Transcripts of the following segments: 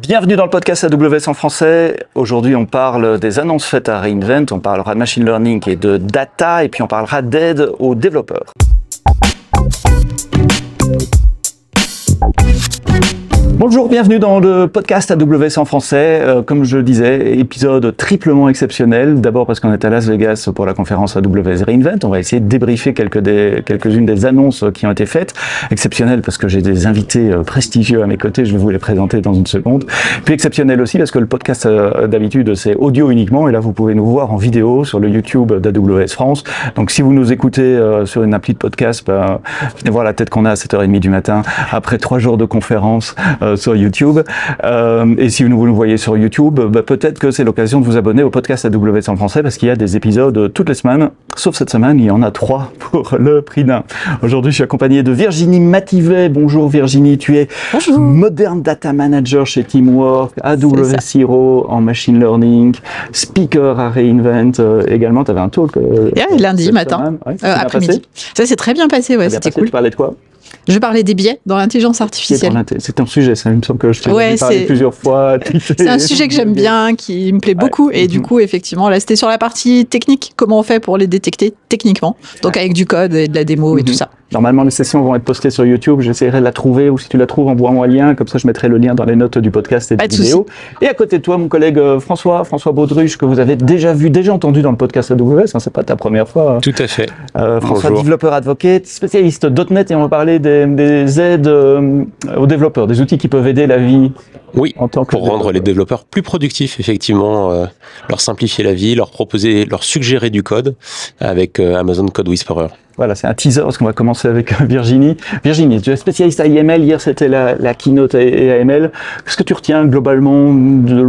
Bienvenue dans le podcast AWS en français. Aujourd'hui, on parle des annonces faites à Reinvent, on parlera de machine learning et de data, et puis on parlera d'aide aux développeurs. Bonjour, bienvenue dans le podcast AWS en français. Euh, comme je disais, épisode triplement exceptionnel. D'abord parce qu'on est à Las Vegas pour la conférence AWS Reinvent. On va essayer de débriefer quelques des, quelques-unes des annonces qui ont été faites. Exceptionnel parce que j'ai des invités euh, prestigieux à mes côtés. Je vais vous les présenter dans une seconde. Puis exceptionnel aussi parce que le podcast euh, d'habitude c'est audio uniquement et là vous pouvez nous voir en vidéo sur le YouTube d'AWS France. Donc si vous nous écoutez sur une appli de podcast, ben, venez voir la tête qu'on a à 7h30 du matin après trois jours de conférence euh, sur YouTube. Euh, et si vous nous voyez sur YouTube, bah, peut-être que c'est l'occasion de vous abonner au podcast AWS en français parce qu'il y a des épisodes toutes les semaines. Sauf cette semaine, il y en a trois pour le prix d'un. Aujourd'hui, je suis accompagné de Virginie Mativet. Bonjour Virginie, tu es Modern Data Manager chez Teamwork, AWS Hero en Machine Learning, speaker à Reinvent euh, également. Tu avais un talk lundi matin, après-midi. Ça s'est très bien passé, ouais, c'était cool. Tu parlais de quoi? Je parlais des biais dans l'intelligence artificielle. C'est un sujet, ça il me semble que je t'ai ouais, parlé plusieurs fois. C'est un sujet que j'aime bien, qui me plaît beaucoup. Et du mhm. coup, effectivement, là, c'était sur la partie technique, comment on fait pour les détecter techniquement. Donc avec du code et de la démo et tout mhm. ça. Normalement, les sessions vont être postées sur YouTube. J'essaierai de la trouver ou si tu la trouves, envoie-moi un lien. Comme ça, je mettrai le lien dans les notes du podcast et de, vidéo. Et à côté de toi, mon collègue euh, François, François Baudruche, que vous avez déjà vu, déjà entendu dans le podcast AWS. Hein, c'est pas ta première fois. Tout à fait. Euh, François, développeur advocate, spécialiste .NET et on va parler des, aides euh, aux développeurs, des outils qui peuvent aider la vie. Oui, en tant que pour rendre les développeurs plus productifs, effectivement, leur simplifier la vie, leur proposer, leur suggérer du code avec Amazon Code Whisperer. Voilà, c'est un teaser parce qu'on va commencer avec euh, Virginie. Virginie, tu es spécialiste AML. Hier, c'était la, la, keynote AML. Qu'est-ce que tu retiens globalement de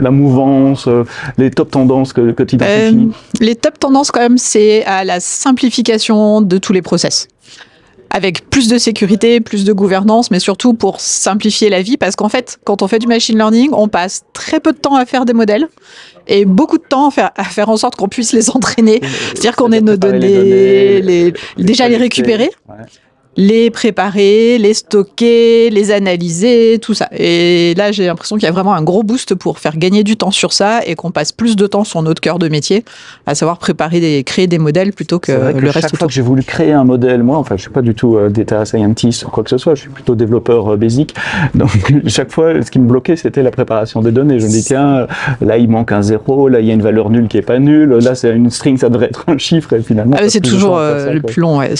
la mouvance, euh, les top tendances que, que tu identifies? Euh, Les top tendances, quand même, c'est à la simplification de tous les process avec plus de sécurité, plus de gouvernance, mais surtout pour simplifier la vie, parce qu'en fait, quand on fait du machine learning, on passe très peu de temps à faire des modèles et beaucoup de temps à faire, à faire en sorte qu'on puisse les entraîner. C'est-à-dire qu'on ait nos données, les, déjà les récupérer les préparer, les stocker, les analyser, tout ça. Et là, j'ai l'impression qu'il y a vraiment un gros boost pour faire gagner du temps sur ça et qu'on passe plus de temps sur notre cœur de métier, à savoir préparer des, créer des modèles plutôt que, le reste. Chaque fois que j'ai voulu créer un modèle, moi, enfin, je suis pas du tout euh, data scientist ou quoi que ce soit, je suis plutôt développeur euh, basic. Donc, chaque fois, ce qui me bloquait, c'était la préparation des données. Je me dis, tiens, là, il manque un zéro, là, il y a une valeur nulle qui est pas nulle, là, c'est une string, ça devrait être un chiffre, et finalement. Ah, c'est toujours euh, le plus long, ouais.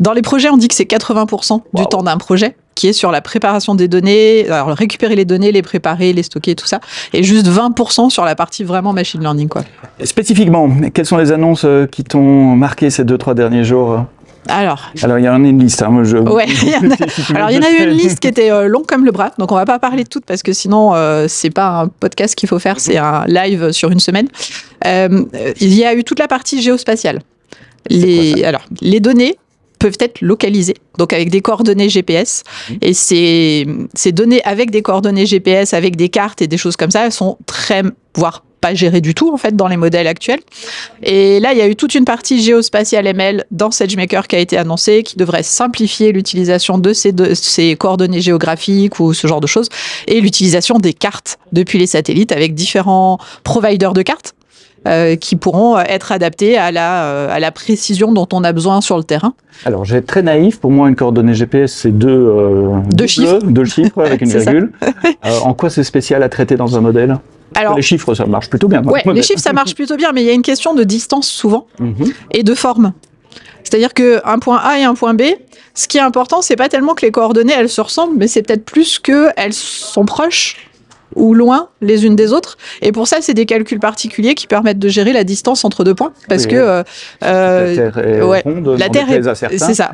Dans les projets, on dit que c'est 80% du temps d'un projet qui est sur la préparation des données, alors récupérer les données, les préparer, les stocker, tout ça, et juste 20% sur la partie vraiment machine learning. Quoi. spécifiquement, quelles sont les annonces euh, qui t'ont marqué ces deux, trois derniers jours alors, alors il y en a une liste. Hein, je... ouais, alors il y en a eu une liste qui était euh, longue comme le bras, donc on va pas parler de toutes parce que sinon euh, c'est pas un podcast qu'il faut faire, c'est un live sur une semaine. il y a eu toute la partie géospatiale. Les, alors, les données peuvent être localisées, donc avec des coordonnées GPS. Mhm. Et ces, ces données avec des coordonnées GPS, avec des cartes et des choses comme ça, elles sont très, voire pas gérées du tout en fait dans les modèles actuels. Et là, il y a eu toute une partie géospatiale ML dans SageMaker qui a été annoncée, qui devrait simplifier l'utilisation de ces, de ces coordonnées géographiques ou ce genre de choses, et l'utilisation des cartes depuis les satellites avec différents providers de cartes. Euh, qui pourront être adaptés à la, euh, à la précision dont on a besoin sur le terrain. Alors, j'ai très naïf. Pour moi, une coordonnée GPS, c'est deux, euh, deux chiffres, deux chiffres avec une virgule. en quoi c'est spécial à traiter dans un modèle? Alors, les chiffres, ça marche plutôt bien. Ouais, les chiffres, ça marche plutôt bien, mais il y a une question de distance souvent mhm. et de forme. C'est-à-dire qu'un point A et un point B, ce qui est important, c'est pas tellement que les coordonnées elles se ressemblent, mais c'est peut-être plus qu'elles sont proches ou loin les unes des autres. Et pour ça, c'est des calculs particuliers qui permettent de gérer la distance entre deux points. Parce que euh, la Terre est ouais, ronde, la Terre est, c'est ça.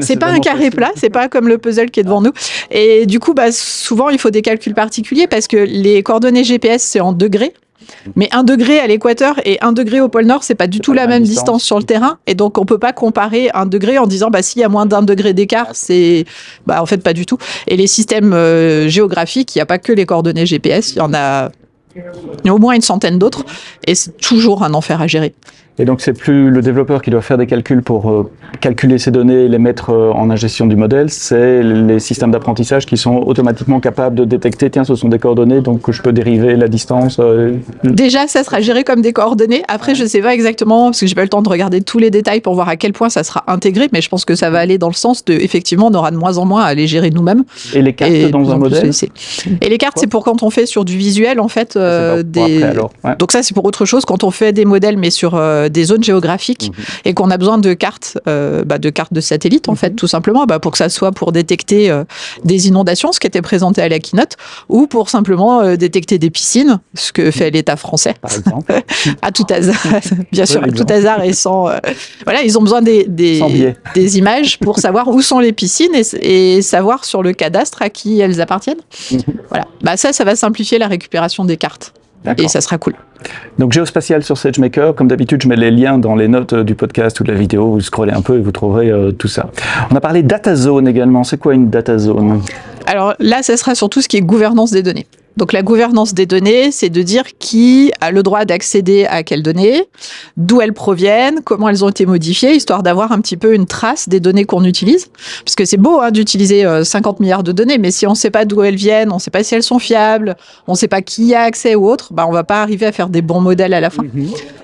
C'est pas, un carré plat, c'est pas comme le puzzle qui est devant nous. Et du coup, bah, souvent, il faut des calculs particuliers parce que les coordonnées GPS, c'est en degrés. Mais un degré à l'équateur et un degré au pôle Nord, c'est pas du tout la, même distance. sur le terrain. Et donc, on peut pas comparer un degré en disant, bah, s'il y a moins d'un degré d'écart, c'est, bah, en fait, pas du tout. Et les systèmes euh, géographiques, il n'y a pas que les coordonnées GPS, il y en a au moins une centaine d'autres. Et c'est toujours un enfer à gérer. Et donc c'est plus le développeur qui doit faire des calculs pour euh, calculer ces données et les mettre euh, en ingestion du modèle, c'est les systèmes d'apprentissage qui sont automatiquement capables de détecter, tiens, ce sont des coordonnées, donc je peux dériver la distance. euh, Déjà, ça sera géré comme des coordonnées. Après, je sais pas exactement, parce que j'ai pas eu le temps de regarder tous les détails pour voir à quel point ça sera intégré, mais je pense que ça va aller dans le sens de, effectivement, on aura de moins en moins à les gérer nous-mêmes. et les cartes Et dans un modèle. Et les cartes, c'est pour quand on fait sur du visuel, en fait, Ah, c'est pas pour des. après, alors. Ouais. Donc ça, c'est pour autre chose quand on fait des modèles, mais sur euh, des zones géographiques Mhm. et qu'on a besoin de cartes, euh, bah, de cartes de satellite, en fait, tout simplement, bah, pour que ça soit pour détecter euh, des inondations, ce qui était présenté à la keynote, ou pour simplement euh, détecter des piscines, ce que fait l'État français Par exemple. à tout hasard, bien sûr, à tout hasard et sans. euh, voilà, ils ont besoin des, images pour savoir où sont les piscines et, et savoir sur le cadastre à qui elles appartiennent. Mhm. Voilà, bah ça, ça va simplifier la récupération des cartes et ça sera cool. Donc géospatial sur SageMaker, comme d'habitude, je mets les liens dans les notes du podcast ou de la vidéo. Vous scrollez un peu et vous trouverez euh, tout ça. On a parlé data zone également. C'est quoi une data zone? Alors là, ça sera surtout ce qui est gouvernance des données. Donc la gouvernance des données, c'est de dire qui a le droit d'accéder à quelles données, d'où elles proviennent, comment elles ont été modifiées, histoire d'avoir un petit peu une trace des données qu'on utilise. Parce que c'est beau hein, d'utiliser euh, 50 milliards de données, mais si on ne sait pas d'où elles viennent, on ne sait pas si elles sont fiables, on ne sait pas qui a accès ou autre, bah, on va pas arriver à faire des bons modèles à la fin.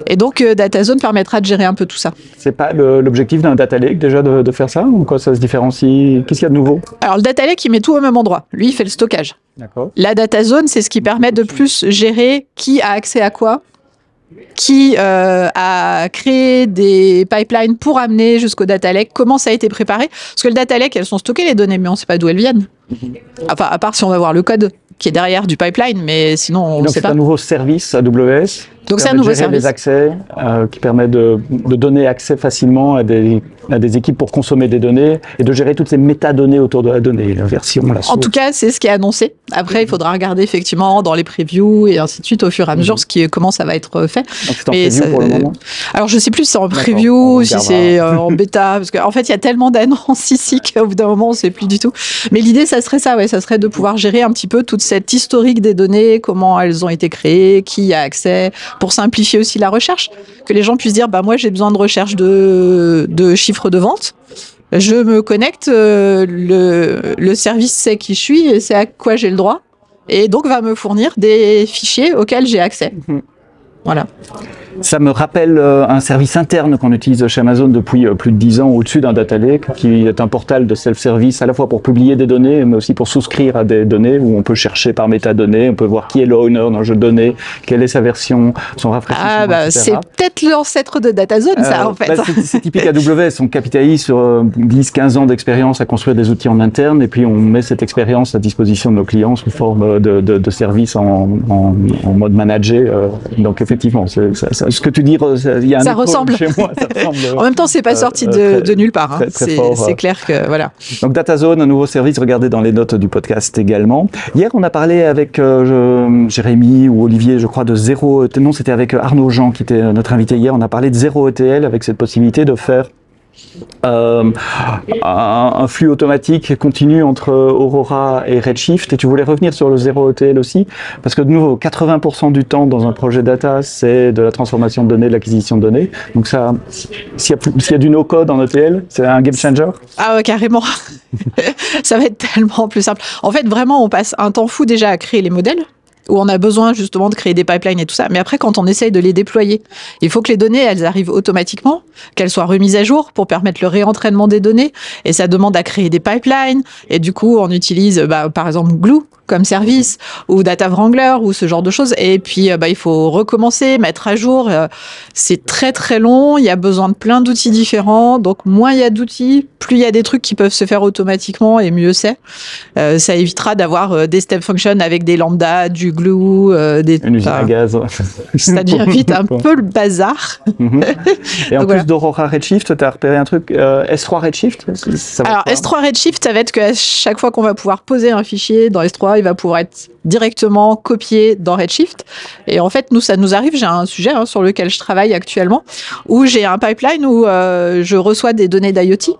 Et donc euh, DataZone permettra de gérer un peu tout ça. C'est pas l'objectif d'un data lake déjà de, de faire ça Ou quoi ça se différencie? Qu'est-ce qu'il y a de nouveau? Alors le data lake, il met tout au même endroit. Lui, il fait le stockage. La data zone, c'est ce qui permet de plus gérer qui a accès à quoi, qui euh, a créé des pipelines pour amener jusqu'au data lake, comment ça a été préparé. Parce que le data lake, elles sont stockées les données, mais on ne sait pas d'où elles viennent. Enfin, à part si on va voir le code qui est derrière du pipeline, mais sinon on ne Donc sait c'est pas. un nouveau service AWS. Donc c'est un permet de nouveau gérer service. les accès, euh, qui permet de, de donner accès facilement à des, à des équipes pour consommer des données et de gérer toutes ces métadonnées autour de la donnée, la version, la En source. tout cas, c'est ce qui est annoncé. Après, il faudra regarder effectivement dans les previews et ainsi de suite au fur et à mesure ce qui comment ça va être fait. Donc en mais ça- pour le moment. Alors, je sais plus si c'est en preview si c'est euh, en bêta, parce qu'en fait, il y a tellement d'annonces ici qu'au bout d'un moment, on sait plus du tout. Mais l'idée, ça serait ça, ouais, ça serait de pouvoir gérer un petit peu toute cette historique des données, comment elles ont été créées, qui a accès, pour simplifier aussi la recherche, que les gens puissent dire, bah moi, j'ai besoin de recherche de, de chiffres de vente. Je me connecte, euh, le, le service sait qui je suis et c'est à quoi j'ai le droit, et donc va me fournir des fichiers auxquels j'ai accès. Mhm. Voilà. Ça me rappelle euh, un service interne qu'on utilise chez Amazon depuis euh, plus de 10 ans au-dessus d'un data lake, qui est un portal de self-service à la fois pour publier des données, mais aussi pour souscrire à des données où on peut chercher par métadonnées, on peut voir qui est le owner d'un jeu de données, quelle est sa version, son rafraîchissement, Ah bah c'est peut-être l'ancêtre de DataZone ça Euh, en fait. bah, c'est- typique AWS, on capitalise sur euh, 10-15 ans d'expérience à construire des outils en interne et puis on met cette expérience à disposition de nos clients sous forme de, de, de services en, en, en mode managé. euh, donc effectivement, ça- ça- ce que tu dis, il y a un Ça ressemble. chez moi. Ça ressemble. en même temps, c'est pas euh, sorti de, très- de nulle part. hein. C'est euh. clair que voilà. Donc DataZone, un nouveau service, regardez dans les notes du podcast également. Hier, on a parlé avec euh, je- Jérémy ou Olivier, je crois, de zéro. Non, c'était avec Arnaud Jean qui était notre invité hier. On a parlé de zéro ETL avec cette possibilité de faire euh, un, flux automatique continu entre Aurora et Redshift. Et tu voulais revenir sur le zéro ETL aussi, parce que de nouveau, 80% du temps dans un projet data, c'est de la transformation de données, de l'acquisition de données. Donc ça, s'il y, y a du no-code en ETL, c'est un game changer. Ah ouais, carrément. ça va être tellement plus simple. En fait, vraiment, on passe un temps fou déjà à créer les modèles où on a besoin justement de créer des pipelines et tout ça. Mais après, quand on essaye de les déployer, il faut que les données, elles arrivent automatiquement, qu'elles soient remises à jour pour permettre le réentraînement des données. Et ça demande à créer des pipelines. Et du coup, on utilise, bah, par exemple, Glue comme service ou Data Wrangler ou ce genre de choses. Et puis, euh, bah, il faut recommencer, mettre à jour. Euh, C'est très, très long. Il y a besoin de plein d'outils différents. Donc, moins il y a d'outils, plus il y a des trucs qui peuvent se faire automatiquement et mieux c'est. Euh, ça évitera d'avoir euh, des step functions avec des lambdas, du glue, euh, des, Une usine à gaz. ça devient vite un peu le bazar. Mhm. Et en Donc plus voilà. d'Aurora Redshift, tu as repéré un truc, euh, S3 Redshift ça Alors être quoi S3 Redshift, ça va être qu'à chaque fois qu'on va pouvoir poser un fichier dans S3, il va pouvoir être directement copié dans Redshift. Et en fait, nous, ça nous arrive. J'ai un sujet hein, sur lequel je travaille actuellement, où j'ai un pipeline où euh, je reçois des données d'IoT.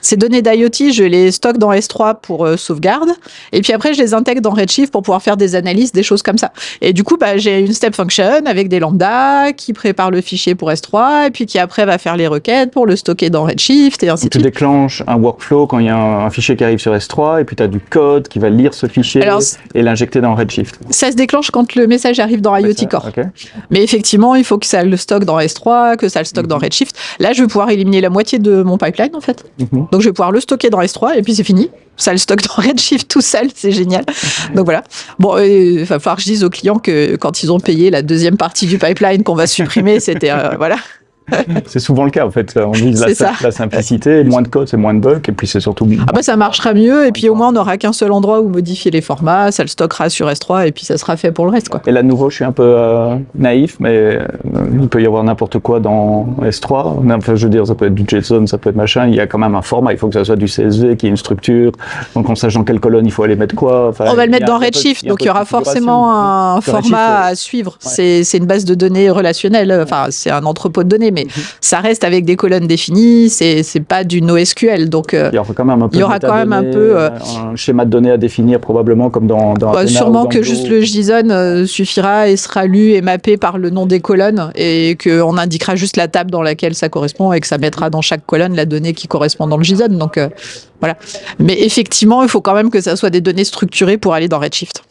Ces données d'IoT, je les stocke dans S3 pour euh, sauvegarde. Et puis après, je les intègre dans Redshift pour pouvoir faire des analyses, des choses comme ça. Et du coup, bah, j'ai une step function avec des lambdas qui prépare le fichier pour S3 et puis qui après va faire les requêtes pour le stocker dans Redshift et ainsi de tu suite. déclenches un workflow quand il y a un, un fichier qui arrive sur S3 et puis tu as du code qui va lire ce fichier Alors, et l'injecter dans Redshift. Ça se déclenche quand le message arrive dans IoT Ça, Core. Mais effectivement, il faut que ça le stocke dans S3, que ça le stocke dans Mhm. Redshift. Là, je vais pouvoir éliminer la moitié de mon pipeline, en fait. Mhm. Donc, je vais pouvoir le stocker dans S3 et puis c'est fini. Ça le stocke dans Redshift tout seul, c'est génial. Donc voilà. Bon, euh, il va falloir que je dise aux clients que quand ils ont payé la deuxième partie du pipeline qu'on va supprimer, c'était euh, voilà. C'est souvent le cas en fait. On vise la, simplicité, moins de code, c'est moins de bugs et puis c'est surtout. Ah bah ça marchera mieux et puis au moins on n'aura qu'un seul endroit où modifier les formats, ça le stockera sur S3 et puis ça sera fait pour le reste quoi. Et là, nouveau, je suis un peu euh, naïf, mais euh, il peut y avoir n'importe quoi dans S3. Enfin, je veux dire, ça peut être du JSON, ça peut être machin. Il y a quand même un format. Il faut que ça soit du CSV, qu'il y ait une structure. Donc, on sache dans quelle colonne il faut aller mettre quoi. Enfin, On va le mettre dans Redshift, donc il y aura forcément un Redshift, format à suivre. C'est une base de données relationnelle, enfin c'est un entrepôt de données, mais Mhm. ça reste avec des colonnes définies, c'est c'est pas du NoSQL, donc euh, Il y aura quand même un peu Il y aura quand même un peu, euh, un schéma de données à définir probablement comme dans, dans bah, sûrement que juste le JSON euh, suffira et sera lu et mappé par le nom des colonnes et qu'on indiquera juste la table dans laquelle ça correspond et que ça mettra dans chaque colonne la donnée qui correspond dans le JSON. Donc euh, voilà. Mais effectivement, il faut quand même que ça soit des données structurées pour aller dans Redshift.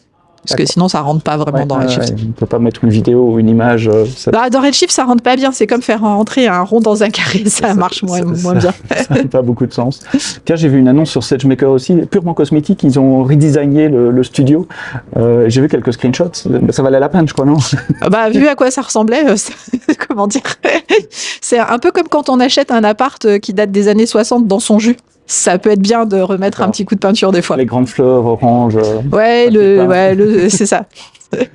Parce que sinon, ça rentre pas vraiment Ouais, dans Redshift. on peut pas mettre une vidéo ou une image. euh, ça- Bah, dans Redshift, ça rentre pas bien. C'est comme faire rentrer un rond dans un carré. Ça, Ça- marche moins, ça- moins bien. ça n'a pas beaucoup de sens. Tiens, j'ai vu une annonce sur SageMaker aussi, purement cosmétique. Ils ont redesigné le, le studio. Euh, j'ai vu quelques screenshots. Ça valait la peine, je crois, non? Bah, vu à quoi ça ressemblait, euh, comment dire? C'est un peu comme quand on achète un appart euh, qui date des années 60 dans son jus. Ça peut être bien de remettre un petit coup de peinture des fois. Les grandes fleurs orange. euh, Ouais, le, ouais, le, c'est ça.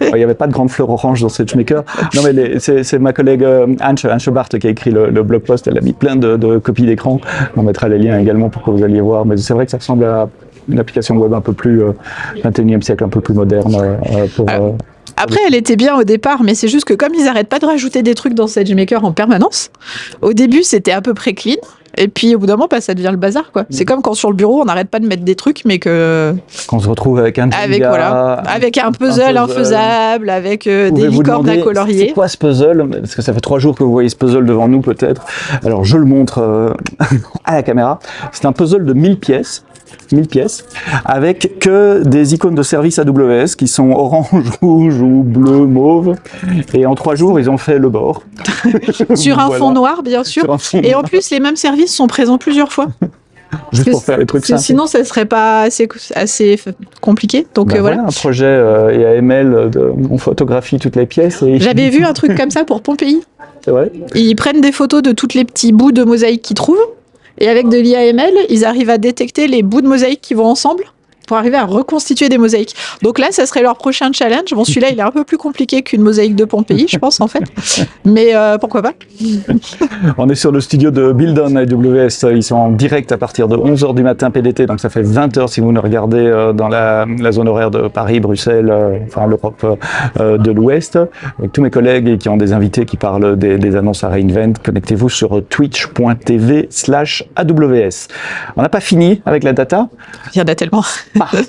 Il n'y avait pas de grandes fleurs orange dans SageMaker. Non, mais les- c'est c'est ma collègue euh, Anne, Anne Schobart qui a écrit le, le blog post. Elle a mis plein de, de copies d'écran. On mettra les liens également pour que vous alliez voir. Mais c'est vrai que ça ressemble à une application web un peu plus euh, 21e siècle, un peu plus moderne. euh, pour, Ah. euh, Après, elle était bien au départ, mais c'est juste que comme ils arrêtent pas de rajouter des trucs dans SageMaker en permanence, au début c'était à peu près clean, et puis au bout d'un moment, bah, ça devient le bazar, quoi. C'est comme quand sur le bureau, on n'arrête pas de mettre des trucs, mais que qu'on se retrouve avec un avec Jenga, voilà, avec un puzzle puzzle. infaisable, avec euh, des licornes à colorier. C'est quoi ce puzzle? Parce que ça fait trois jours que vous voyez ce puzzle devant nous, peut-être. Alors, je le montre euh, à la caméra. C'est un puzzle de 1000 pièces. 1000 pièces, avec que des icônes de service AWS qui sont orange, rouge ou bleu, mauve. Et en trois jours, ils ont fait le bord. Sur un Voilà. fond noir, bien sûr. Et en plus, les mêmes services sont présents plusieurs fois. juste pour faire les trucs simples. Sinon, ça serait pas assez, compliqué. Donc Ben euh, voilà. un projet euh, IAML, de, on photographie toutes les pièces. Et... J'avais vu un truc comme ça pour Pompéi. C'est vrai Ils prennent des photos de tous les petits bouts de mosaïque qu'ils trouvent. Et avec de l'IAML, ils arrivent à détecter les bouts de mosaïque qui vont ensemble pour arriver à reconstituer des mosaïques. Donc là, ça serait leur prochain challenge. Bon, celui-là, il est un peu plus compliqué qu'une mosaïque de Pompéi, je pense, en fait. Mais euh, pourquoi pas On est sur le studio de Build on AWS. Ils sont en direct à partir de 11h du matin PDT, donc ça fait 20h si vous nous regardez euh, dans la, la zone horaire de Paris, Bruxelles, euh, enfin l'Europe euh, de l'Ouest. Avec tous mes collègues et qui ont des invités qui parlent des, des annonces à Reinvent, connectez-vous sur twitch.tv slash AWS. On n'a pas fini avec la data? Il y en a tellement. Spark.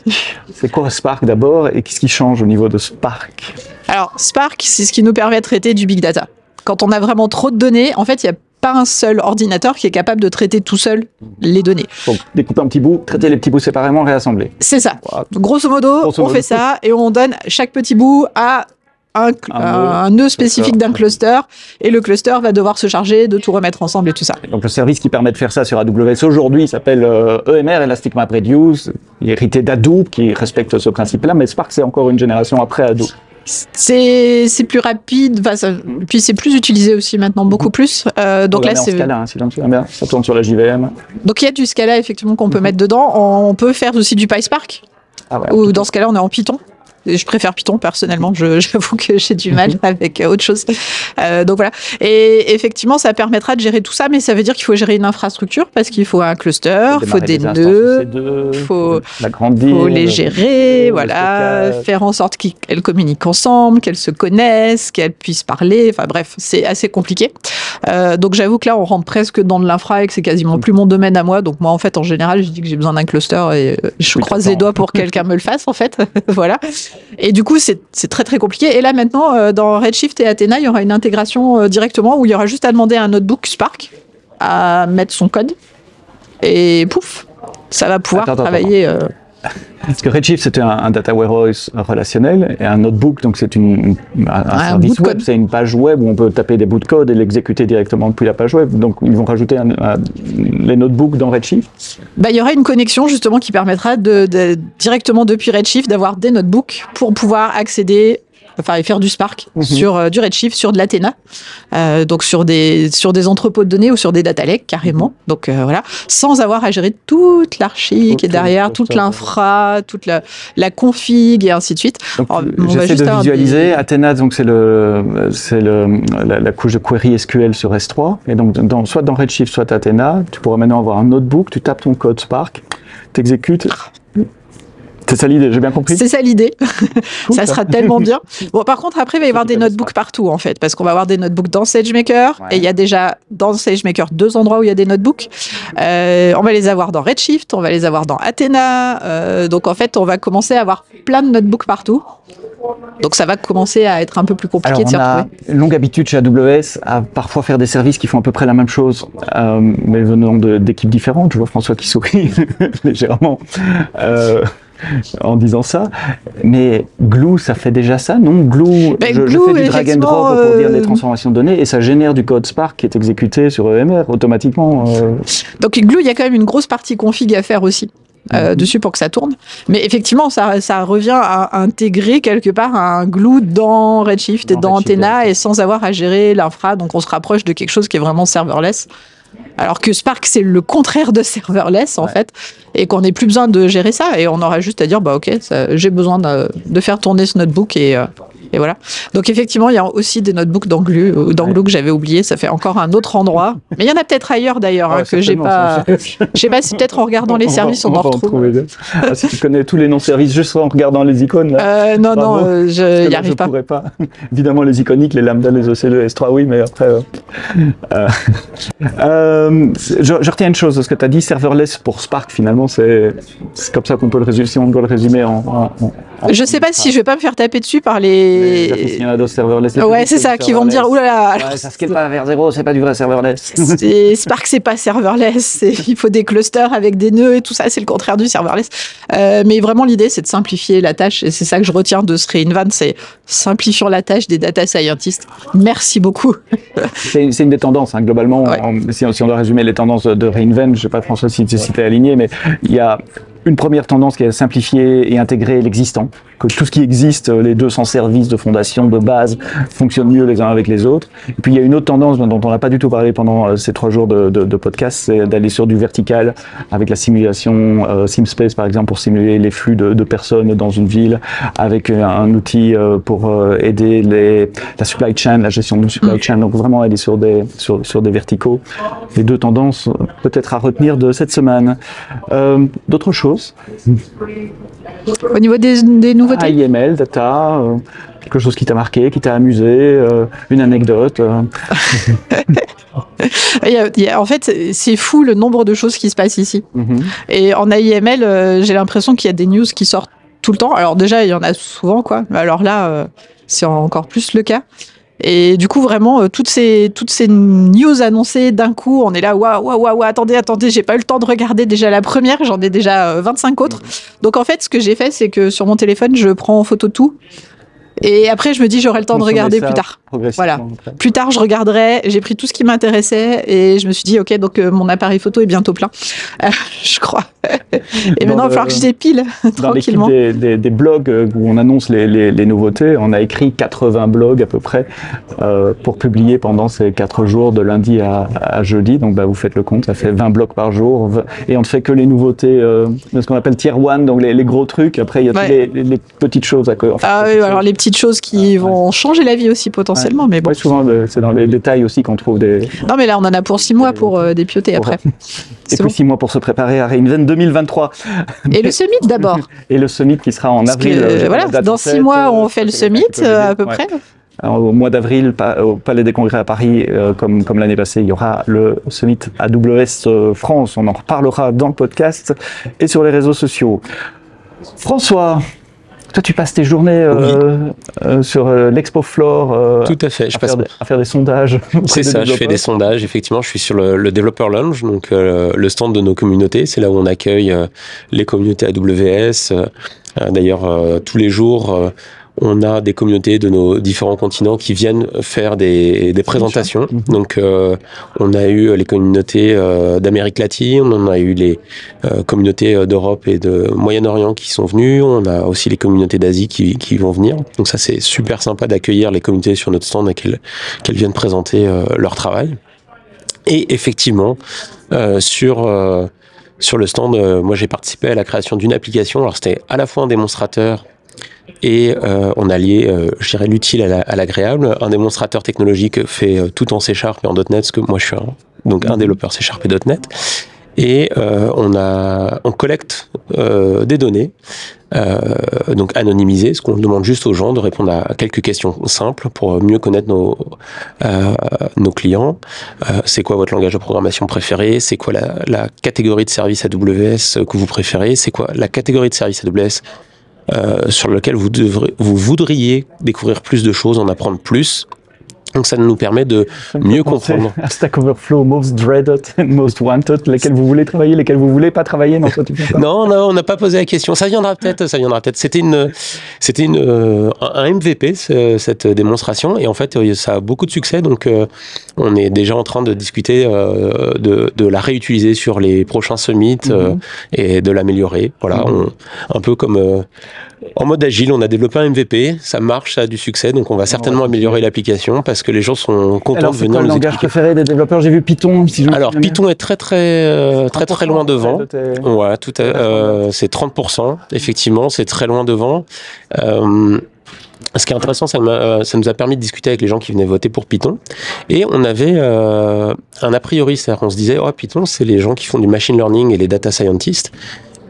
C'est quoi Spark d'abord et qu'est-ce qui change au niveau de Spark Alors, Spark, c'est ce qui nous permet de traiter du big data. Quand on a vraiment trop de données, en fait, il n'y a pas un seul ordinateur qui est capable de traiter tout seul les données. Donc découper un petit bout, traiter les petits bouts séparément, réassembler. C'est ça. Grosso modo, Grosso on modo. fait ça et on donne chaque petit bout à un, Un un- nœud. spécifique d'un cluster et le cluster va devoir se charger de tout remettre ensemble et tout ça. Donc le service qui permet de faire ça sur AWS aujourd'hui s'appelle euh, EMR, Elastic Map Reduce, hérité d'Hadoop qui respecte ce principe-là, mais Spark c'est encore une génération après Hadoop. C'est plus rapide, enfin, ça- puis c'est plus utilisé aussi maintenant, beaucoup plus. Euh, donc là, c'est Scala, hein, si bien. ça tourne sur la JVM. donc il y a du Scala effectivement qu'on Mhm. peut mettre dedans. On peut faire aussi du PySpark Ah ouais, ou dans ce cas-là, on est en Python. Je préfère Python personnellement. J'avoue que j'ai du mal avec autre chose. Euh, donc voilà. Et effectivement, ça permettra de gérer tout ça, mais ça veut dire qu'il faut gérer une infrastructure parce qu'il faut un cluster, il faut des, nœuds, il faut, faut les gérer, voilà, faire en sorte qu'elles communiquent ensemble, qu'elles se connaissent, qu'elles puissent parler. Enfin bref, c'est assez compliqué. Euh, donc j'avoue que là, on rentre presque dans de l'infra et que c'est quasiment plus mon domaine à moi. Donc moi, en fait, en général, je dis que j'ai besoin d'un cluster et euh, je croise les doigts pour que quelqu'un me le fasse, en fait. voilà. Et du coup, c'est très très compliqué. Et là maintenant, euh, dans Redshift et Athena, il y aura une intégration euh, directement où il y aura juste à demander à un notebook Spark à mettre son code et pouf, ça va pouvoir travailler. Euh, parce que Redshift, c'était un, data warehouse relationnel et un notebook, donc c'est une, un, service web, c'est une page web où on peut taper des bouts de code et l'exécuter directement depuis la page web. Donc ils vont rajouter les notebooks dans Redshift. Bah, il y aura une connexion justement qui permettra de, directement depuis Redshift d'avoir des notebooks pour pouvoir accéder enfin et faire du Spark mhm. sur euh, du Redshift, sur de l'Athena, euh, donc sur des sur des entrepôts de données ou sur des data lakes carrément. Mhm. Donc euh, voilà, sans avoir à gérer toute l'archi qui est derrière, toute l'infra, toute la, la, config et ainsi de suite. J'essaie de visualiser. Athena, donc c'est le c'est le la, la, couche de query SQL sur S3 et donc dans, soit dans Redshift, soit Athena, tu pourras maintenant avoir un notebook, tu tapes ton code Spark, t'exécutes c'est ça l'idée, j'ai bien compris. C'est ça l'idée. ça sera tellement bien. Bon, par contre, après, il va y avoir des notebooks partout, en fait, parce qu'on va avoir des notebooks dans SageMaker, et il y a déjà dans SageMaker deux endroits où il y a des notebooks. Euh, on va les avoir dans Redshift, on va les avoir dans Athena. Euh, donc, en fait, on va commencer à avoir plein de notebooks partout. Donc ça va commencer à être un peu plus compliqué de s'y retrouver. On a longue habitude chez AWS à parfois faire des services qui font à peu près la même chose, euh, mais venant d'équipes différentes. Je vois François qui sourit légèrement. Euh, en disant ça. Mais Glue, ça fait déjà ça, non? Glue, ben, je, fais du drag and drop pour dire des euh, transformations de données et ça génère du code Spark qui est exécuté sur EMR automatiquement. Euh. Donc Glue, il y a quand même une grosse partie config à faire aussi. Euh, mhm. dessus pour que ça tourne. Mais effectivement, ça, ça revient à intégrer quelque part un glue dans Redshift et dans Antenna et sans avoir à gérer l'infra. Donc on se rapproche de quelque chose qui est vraiment serverless. Alors que Spark, c'est le contraire de serverless, en fait, et qu'on n'ait plus besoin de gérer ça, et on aura juste à dire, bah ok, j'ai besoin de, de, faire tourner ce notebook, et, euh, et voilà. Donc effectivement, il y a aussi des notebooks euh, d'Anglu que j'avais oublié. Ça fait encore un autre endroit. Mais il y en a peut-être ailleurs d'ailleurs hein, que j'ai pas. Je sais pas si peut-être en regardant les services on, en retrouve. Ah, si tu connais tous les noms de services juste en regardant les icônes. Là, euh, non, non, euh, je n'y arrive pas. pourrais pas. Évidemment, les iconiques, les lambda, les OC, le S3, oui, mais après. je, retiens une chose, ce que tu as dit, serverless pour Spark, finalement, c'est comme ça qu'on peut le résumer, si on doit le résumer en. en je sais pas si je vais pas me faire taper dessus par les il y en a d'autres serverless. Ouais, c'est ça, qui vont me dire, oulala. Ouais, ça scale pas vers zéro, c'est pas du vrai serverless. Spark, c'est pas serverless. Il faut des clusters avec des nœuds et tout ça, c'est le contraire du serverless. Euh, mais vraiment, l'idée, c'est de simplifier la tâche. Et c'est ça que je retiens de ce Reinvent, c'est simplifier la tâche des data scientists. Merci beaucoup. c'est une des tendances, hein, globalement. si, on, doit résumer les tendances de Reinvent, je sais pas, François, si, si tu es aligné, mais il y a une première tendance qui est à simplifier et intégrer l'existant, que tout ce qui existe, les 200 services de fondation, de base, fonctionnent mieux les uns avec les autres. Et puis il y a une autre tendance dont on n'a pas du tout parlé pendant euh, ces trois jours de, de, de podcast, c'est d'aller sur du vertical avec la simulation euh, SimSpace par exemple pour simuler les flux de, de personnes dans une ville, avec un, outil euh, pour aider les, la supply chain, la gestion de supply chain, donc vraiment aller sur des, sur, sur des verticaux. Les deux tendances peut-être à retenir de cette semaine. D'autres choses? Au niveau des, nouveautés IML, data, euh, quelque chose qui t'a marqué, qui t'a amusé, euh, une anecdote. Euh. en fait, c'est fou le nombre de choses qui se passent ici. Mhm. Et en AIML, j'ai l'impression qu'il y a des news qui sortent tout le temps. Alors déjà, il y en a souvent, quoi. Alors là, c'est encore plus le cas. Et du coup, vraiment, euh, toutes ces toutes ces news annoncées d'un coup, on est là, waouh, waouh, waouh, attendez, attendez, j'ai pas eu le temps de regarder déjà la première, j'en ai déjà 25 euh, autres. Donc en fait, ce que j'ai fait, c'est que sur mon téléphone, je prends en photo tout Et après, je me dis, j'aurai le temps de regarder plus tard. Voilà. Plus tard, je regarderai. J'ai pris tout ce qui m'intéressait et je me suis dit, ok, donc euh, mon appareil photo est bientôt plein, euh, je crois. et maintenant, il va falloir que je dépile tranquillement. Des, des, des, blogs euh, où on annonce les, les, les, nouveautés, on a écrit 80 blogs à peu près euh, pour publier pendant ces 4 jours de lundi à, à, jeudi. Donc, bah, vous faites le compte, ça fait 20 blogs par jour et on ne fait que les nouveautés de ce qu'on appelle tier one, donc les, gros trucs. Après, il y a ouais. les, petites choses à. Enfin, ah oui, alors les petites choses qui vont changer la vie aussi potentiellement, ouais. mais bon. Ouais, souvent, c'est dans les détails aussi qu'on trouve des. Non, mais là, on en a pour 6 mois pour euh, dépioter après. Et puis 6 bon. mois pour se préparer à Reinvent 2023. Et le summit d'abord. Et le summit qui sera en avril. Que, euh, voilà, dans 6 mois, on fait le summit à peu près. Alors, au mois d'avril, au Palais des Congrès à Paris, euh, comme, comme l'année passée, il y aura le Summit AWS France. On en reparlera dans le podcast et sur les réseaux sociaux. François, toi, tu passes tes journées euh, oui. euh, sur euh, l'Expo Floor. Tout à fait. à, faire des, à faire des sondages. C'est ça. Je fais des sondages. Effectivement, je suis sur le, le Developer Lounge, donc le stand de nos communautés. C'est là où on accueille les communautés AWS. D'ailleurs, tous les jours. Euh, on a des communautés de nos différents continents qui viennent faire des, des présentations. Mhm. Donc, euh, on a eu les communautés euh, d'Amérique latine, on a eu les euh, communautés euh, d'Europe et de Moyen-Orient qui sont venues, on a aussi les communautés d'Asie qui, qui vont venir. Donc ça, c'est super sympa d'accueillir les communautés sur notre stand et qu'elles viennent présenter euh, leur travail. Et effectivement, euh, sur euh, sur le stand, euh, moi j'ai participé à la création d'une application. Alors c'était à la fois un démonstrateur et euh, on a lié, euh, je dirais, l'utile à l'agréable. un démonstrateur technologique fait euh, tout en C Sharp et en .NET, ce que moi je suis un, donc un développeur C Sharp et .NET. Et euh, on, a, on collecte euh, des données, euh, donc anonymisées, ce qu'on demande juste aux gens de répondre à quelques questions simples pour mieux connaître nos, euh, nos clients. Euh, c'est quoi votre langage de programmation préféré? C'est quoi la, la catégorie de service AWS que vous préférez? C'est quoi la catégorie de service AWS sur lequel vous, devrez, vous voudriez découvrir plus de choses, en apprendre plus. Donc ça nous permet de mieux comprendre. À Stack Overflow, most dreaded and most wanted, lesquels vous voulez travailler, lesquels vous voulez pas travailler. Non, tu non, non, on n'a pas posé la question. Ça viendra peut-être, ça viendra peut-être. C'était une, c'était une, euh, un MVP ce, cette démonstration et en fait ça a beaucoup de succès. Donc euh, on est déjà en train de discuter euh, de, de la réutiliser sur les prochains summits mm -hmm. et de l'améliorer. Voilà, mm -hmm. on, un peu comme euh, en mode agile, on a développé un MVP, ça marche, ça a du succès, donc on va certainement ouais. améliorer l'application parce que les gens sont contents Alors, de venir nous langage préféré des développeurs J'ai vu Python. Si je Alors Python est très très euh, très très loin devant. Ouais, tout euh, c'est 30%. Effectivement, c'est très loin devant. Euh, ce qui est intéressant, ça, ça, nous a permis de discuter avec les gens qui venaient voter pour Python. Et on avait euh, un a priori, c'est-à-dire qu'on se disait, oh, Python, c'est les gens qui font du machine learning et les data scientists.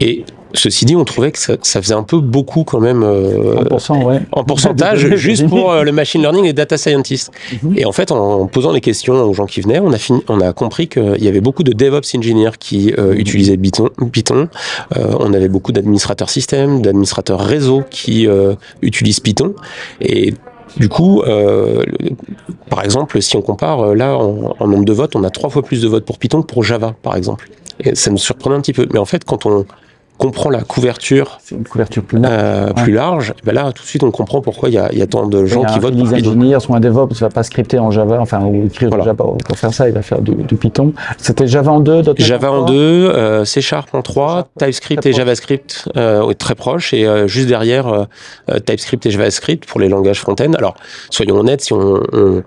Et ceci dit, on trouvait que ça, ça faisait un peu beaucoup quand même euh, en, ouais. en pourcentage, juste pour euh, le machine learning et data scientist. Mm -hmm. Et en fait, en, posant les questions aux gens qui venaient, on a, fini, on a compris qu'il y avait beaucoup de DevOps engineers qui euh, utilisaient Python. Python. Euh, on avait beaucoup d'administrateurs système, d'administrateurs réseau qui euh, utilisent Python. Et du coup, euh, par exemple, si on compare là en, en, nombre de votes, on a trois fois plus de votes pour Python que pour Java, par exemple. Et ça nous surprenait un petit peu. Mais en fait, quand on comprend la couverture, une couverture plus large, euh, plus large ben là tout de suite on comprend pourquoi il y a, y a, tant de gens qui votent. Les ingénieurs sont un DevOps, il va pas scripter en Java, enfin ou écrire voilà. en Java pour faire ça, il va faire du, du Python. C'était Java en 2, Java en 2, euh, C Sharp en 3, TypeScript et JavaScript euh, très proches et euh, juste derrière euh, TypeScript et JavaScript pour les langages front-end. Alors soyons honnêtes, si on, on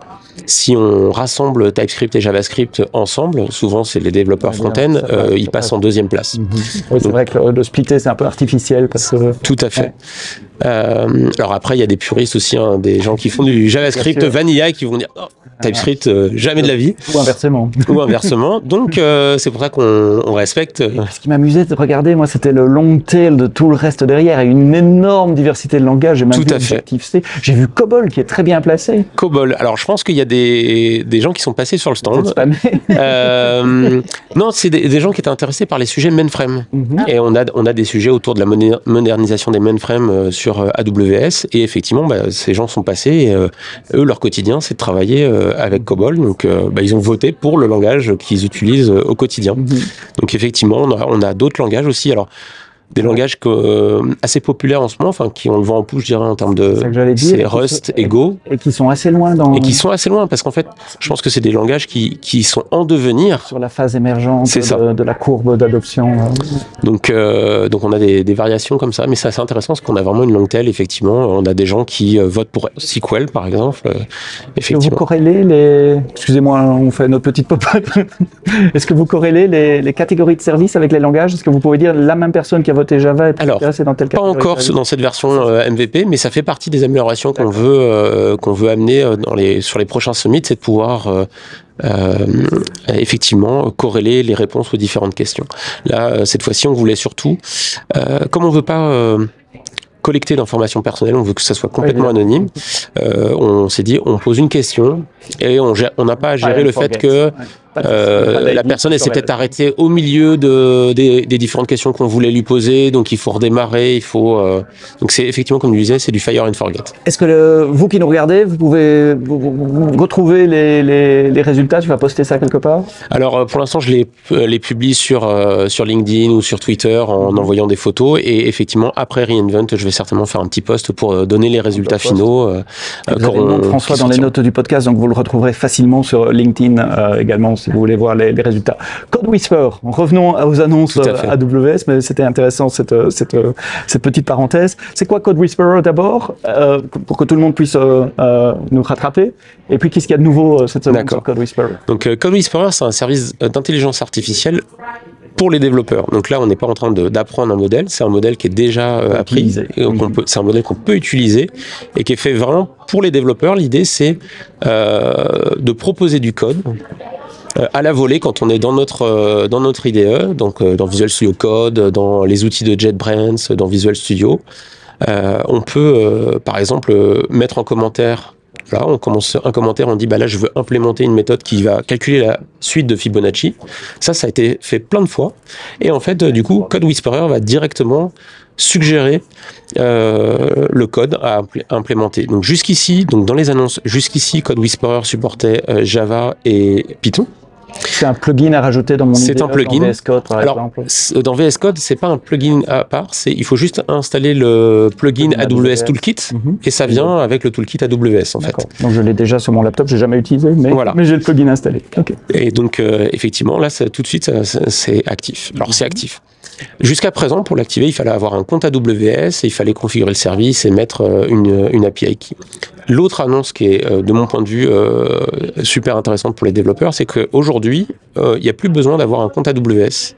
si on rassemble TypeScript et JavaScript ensemble, souvent c'est les développeurs front-end, euh, ils passent en deuxième place. Mm -hmm. Oui, c'est vrai que le, le splitter c'est un peu artificiel parce que. Tout à fait. Ouais. Euh, alors après, il y a des puristes aussi, hein, des gens qui font du JavaScript vanilla et qui vont dire oh, TypeScript euh, jamais de la vie. Ou inversement. Ou inversement. Donc euh, c'est pour ça qu'on respecte. ce qui m'amusait de regarder, moi, c'était le long tail de tout le reste derrière, et une énorme diversité de langage. Tout à fait. C. J'ai vu COBOL qui est très bien placé. COBOL. Alors je pense qu'il y a des, des gens qui sont passés sur le stand. non, c'est des, des, gens qui étaient intéressés par les sujets mainframe. Mm -hmm. Et on a, on a des sujets autour de la modernisation des mainframes sur AWS. Et effectivement, bah, ces gens sont passés. Et, euh, eux, leur quotidien, c'est de travailler avec COBOL. Donc, euh, bah, ils ont voté pour le langage qu'ils utilisent au quotidien. -hmm. Donc, effectivement, on a, on a d'autres langages aussi. Alors, des langages que, euh, assez populaires en ce moment, enfin qui ont le vent en pouce, je dirais, en termes de. C'est Rust et Go. Et qui sont assez loin dans. Et qui sont assez loin, parce qu'en fait, je pense que c'est des langages qui, qui sont en devenir. Sur la phase émergente de, de, la courbe d'adoption. Donc, euh, donc on a des, des, variations comme ça, mais c'est assez intéressant parce qu'on a vraiment une langue telle, effectivement. On a des gens qui euh, votent pour SQL, par exemple. Effectivement. Vous corrélez les. Excusez-moi, on fait notre petite pop-up. Est-ce que vous corrélez les, les, catégories de services avec les langages? Est-ce que vous pouvez dire la même personne qui a Java est Alors, dans Pas encore dans cette version MVP, mais ça fait partie des améliorations qu'on veut, qu'on veut amener dans les, sur les prochains summits, c'est de pouvoir euh, effectivement corréler les réponses aux différentes questions. Là, euh, cette fois-ci, on voulait surtout, euh, comme on veut pas collecter d'informations personnelles, on veut que ça soit complètement anonyme. Euh, on s'est dit, on pose une question et on n'a pas à gérer le fait que euh, la personne s'est peut-être arrêtée au milieu de, des, des différentes questions qu'on voulait lui poser, donc il faut redémarrer, il faut. Euh, donc c'est effectivement comme je disais, c'est du fire and forget. Est-ce que le, vous qui nous regardez, vous pouvez vous, retrouver les, les, les, résultats? Tu vas poster ça quelque part? Alors euh, pour l'instant, je les, euh, les publie sur sur LinkedIn ou sur Twitter en envoyant des photos et effectivement après Reinvent, je vais certainement faire un petit post pour donner les résultats finaux. vous avez le nom de François dans les notes du podcast, donc vous le retrouverez facilement sur LinkedIn également si vous voulez voir les, résultats. Code Whisper, revenons aux annonces AWS, mais c'était intéressant cette, cette, cette, petite parenthèse. C'est quoi Code Whisperer d'abord, euh, pour que tout le monde puisse euh, euh, nous rattraper? Et puis qu'est-ce qu'il y a de nouveau cette semaine sur Code Whisperer? Donc Code Whisperer, c'est un service d'intelligence artificielle pour les développeurs. Donc là, on n'est pas en train d'apprendre un modèle, c'est un modèle qui est déjà appris, c'est un modèle qu'on peut utiliser et qui est fait vraiment pour les développeurs. L'idée, c'est de proposer du code euh, à la volée quand on est dans notre euh, dans notre IDE, donc euh, dans Visual Studio Code, dans les outils de JetBrains, dans Visual Studio. on peut, par exemple, mettre en commentaire Là, on commence un commentaire, on dit bah là je veux implémenter une méthode qui va calculer la suite de Fibonacci. Ça, ça a été fait plein de fois. Et en fait, du coup, Code Whisperer va directement suggérer euh, le code à implémenter. Donc jusqu'ici, donc dans les annonces, jusqu'ici, Code Whisperer supportait Java et Python. C'est un plugin à rajouter dans mon C'est un plugin. Dans VS Code, par Alors, exemple. Dans VS Code, c'est pas un plugin à part. C'est il faut juste installer le plugin, AWS, Toolkit mhm. et ça vient avec le toolkit AWS en fait. Donc je l'ai déjà sur mon laptop. J'ai jamais utilisé, mais, voilà. mais j'ai le plugin installé. Et donc euh, effectivement là, ça, tout de suite, c'est actif. Alors c'est actif. Jusqu'à présent, pour l'activer, il fallait avoir un compte AWS et il fallait configurer le service et mettre euh, une, API key. L'autre annonce qui est, euh, de mon point de vue, euh, super intéressante pour les développeurs, c'est qu'aujourd'hui, il n'y a plus besoin d'avoir un compte AWS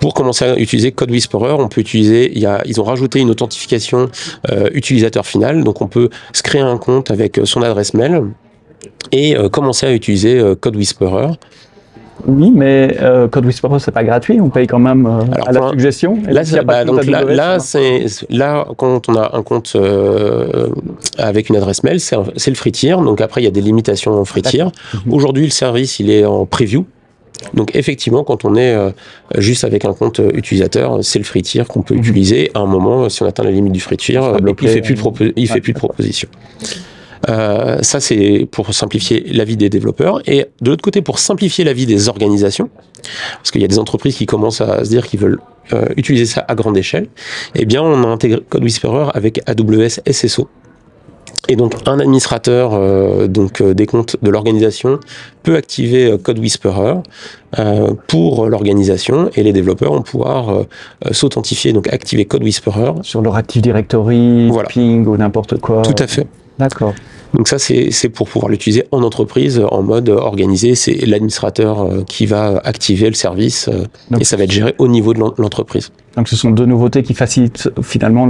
pour commencer à utiliser Code Whisperer, on peut utiliser, ils ont rajouté une authentification utilisateur final, donc on peut se créer un compte avec son adresse mail et commencer à utiliser Code Whisperer. Oui, mais euh, Code Whisperer, c'est pas gratuit. On paye quand même euh, à la suggestion. là, bah, donc là, là, c'est là quand on a un compte euh, avec une adresse mail, c'est le free tier. Donc après, il y a des limitations en free tier. Mhm. Aujourd'hui, le service, il est en preview. Donc effectivement, quand on est euh, juste avec un compte utilisateur, c'est le free tier qu'on peut mhm. utiliser. À un moment, si on atteint la limite du free tier, il fait plus de, il fait plus de propositions. Euh, ça, c'est pour simplifier la vie des développeurs. Et de l'autre côté, pour simplifier la vie des organisations, parce qu'il y a des entreprises qui commencent à se dire qu'ils veulent euh, utiliser ça à grande échelle, eh bien, on a intégré Code Whisperer avec AWS SSO. Et donc un administrateur euh, donc euh, des comptes de l'organisation peut activer euh, Code Whisperer pour l'organisation et les développeurs vont pouvoir s'authentifier donc activer Code Whisperer sur leur Active Directory, Ping ou n'importe quoi. Tout à fait. D'accord. Donc ça, c'est pour pouvoir l'utiliser en entreprise, en mode organisé. C'est l'administrateur euh, qui va activer le service euh, et ça va être géré au niveau de l'entreprise. Donc ce sont deux nouveautés qui facilitent finalement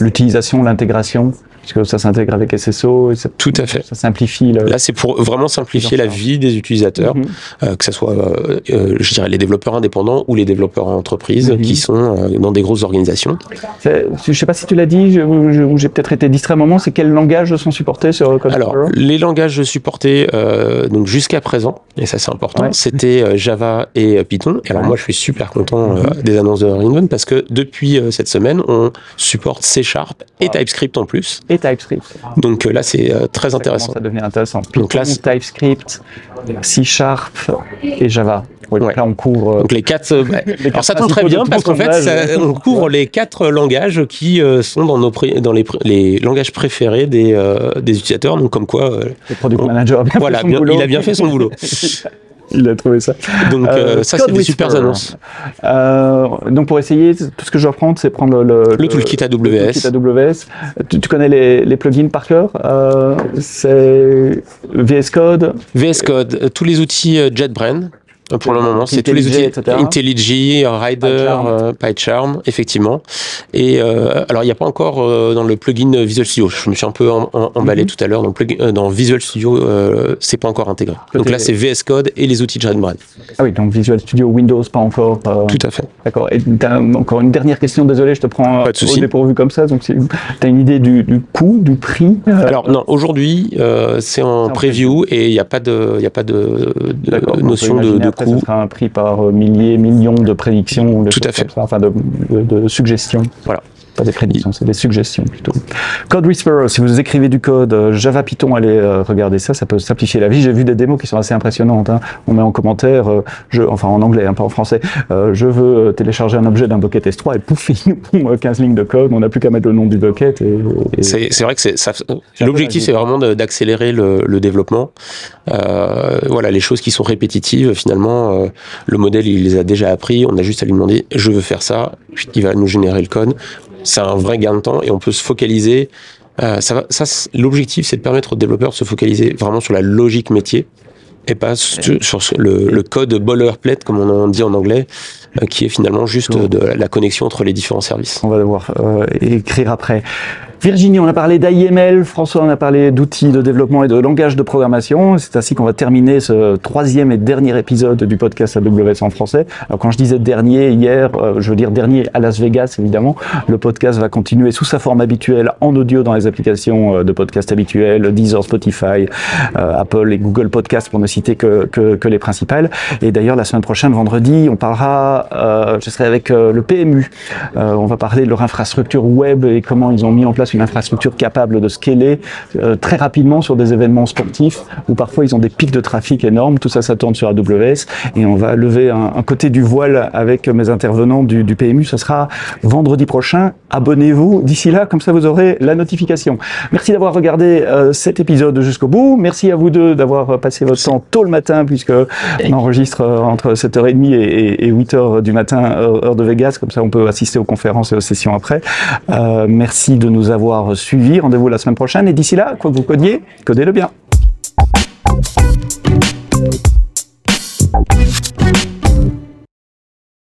l'utilisation, l'intégration que ça s'intègre avec SSO. Et ça, Tout à fait. Ça simplifie. Le... Là, c'est pour vraiment simplifier la vie des utilisateurs, mhm. euh, que ce soit, euh, euh, je dirais, les développeurs indépendants ou les développeurs en entreprise mhm. qui sont dans des grosses organisations. Je ne sais pas si tu l'as dit, j'ai peut-être été distrait un moment. C'est quels langages sont supportés sur Code Alors, les langages supportés donc jusqu'à présent, et ça c'est important, c'était Java et Python. Et alors moi, je suis super content mhm. des annonces de Reinvent parce que depuis cette semaine, on supporte C Sharp et TypeScript en plus. TypeScript. Donc euh, là, c'est euh, très intéressant. Ça devient intéressant. Donc là, TypeScript, C Sharp et Java. Oui, donc Ouais. là, on couvre. Donc les quatre. euh, bah, alors ça tombe très bien parce qu'en fait, ça- on couvre les quatre langages qui euh, sont dans nos dans les, langages préférés des, euh, des utilisateurs. Donc comme quoi, euh, Le product on- manager a bien voilà, fait son bien- boulot. il a bien fait son boulot. il a trouvé ça. Donc Euh, euh, ça, c'est des super annonces. Euh, donc pour essayer, tout ce que je dois prendre, c'est prendre le, Le toolkit AWS. le toolkit AWS. Tu, tu connais les, les plugins par cœur? Euh, C'est VS Code. VS Code, tous les outils JetBrains. Euh, Pour le moment, c'est tous les outils etc. IntelliJ, Rider, PyCharm. euh, effectivement. Et euh, alors, il n'y a pas encore euh, dans le plugin Visual Studio. Je me suis un peu en- en- emballé Mhm. tout à l'heure. Dans, euh, dans Visual Studio, c'est pas encore intégré. Donc là, c'est VS Code et les outils JetBrains. Ah oui, donc Visual Studio Windows, pas encore. Tout à fait. D'accord. Et t'as encore une dernière question, désolé, je te prends Pas de au dépourvu comme ça. Donc, tu as une idée du, du coût, du prix Alors non, aujourd'hui, c'est en en preview et il n'y a pas de, y a pas de, de notion de, de après, coût. Ce sera un prix par euh, milliers, millions de prédictions. des Tout à fait. comme ça, enfin, de, de- de suggestions. Voilà. Pas des prédictions, c'est des suggestions plutôt. Code Whisperer, si vous écrivez du code euh, Java Python, allez euh, regarder ça, ça peut simplifier la vie. J'ai vu des démos qui sont assez impressionnantes. hein. On met en commentaire, euh, je, enfin en anglais, hein, pas en français, euh, je veux télécharger un objet d'un bucket S3 et pouf, il nous pond, euh, 15 lignes de code. On n'a plus qu'à mettre le nom du bucket. Et, et- C'est vrai que L'objectif, c'est vraiment d'accélérer le, le développement. Euh, voilà, les choses qui sont répétitives, finalement, euh, le modèle, il les a déjà appris. On a juste à lui demander, je veux faire ça. Il va nous générer le code. C'est un vrai gain de temps et on peut se focaliser. Euh, ça, ça, l'objectif, c'est de permettre aux développeurs de se focaliser vraiment sur la logique métier et pas sur, le, le code boilerplate, comme on en dit en anglais, euh, qui est finalement juste de la connexion entre les différents services. On va devoir euh, écrire après. Virginie, on a parlé d'IML, François, on a parlé d'outils de développement et de langage de programmation. C'est ainsi qu'on va terminer ce troisième et dernier épisode du podcast AWS en français. Alors quand je disais dernier hier, euh, je veux dire dernier à Las Vegas, évidemment. Le podcast va continuer sous sa forme habituelle en audio dans les applications euh, de podcast habituelles, Deezer, Spotify, euh, Apple et Google Podcast pour ne citer que, que, que les principales. Et d'ailleurs, la semaine prochaine, vendredi, on parlera, euh, je serai avec le PMU. Euh, on va parler de leur infrastructure web et comment ils ont mis en place une infrastructure capable de scaler euh, très rapidement sur des événements sportifs où parfois ils ont des pics de trafic énormes. Tout ça, ça tourne sur AWS et on va lever un, côté du voile avec mes intervenants du, PMU. Ce sera vendredi prochain. Abonnez-vous d'ici là, comme ça vous aurez la notification. Merci d'avoir regardé euh, cet épisode jusqu'au bout. Merci à vous deux d'avoir passé votre temps tôt le matin puisque on enregistre euh, entre 7h30 et, et, et 8h du matin, heure de Vegas. Comme ça, on peut assister aux conférences et aux sessions après. Merci de nous avoir suivi. Rendez-vous la semaine prochaine. Et d'ici là, quoi que vous codiez, codez-le bien.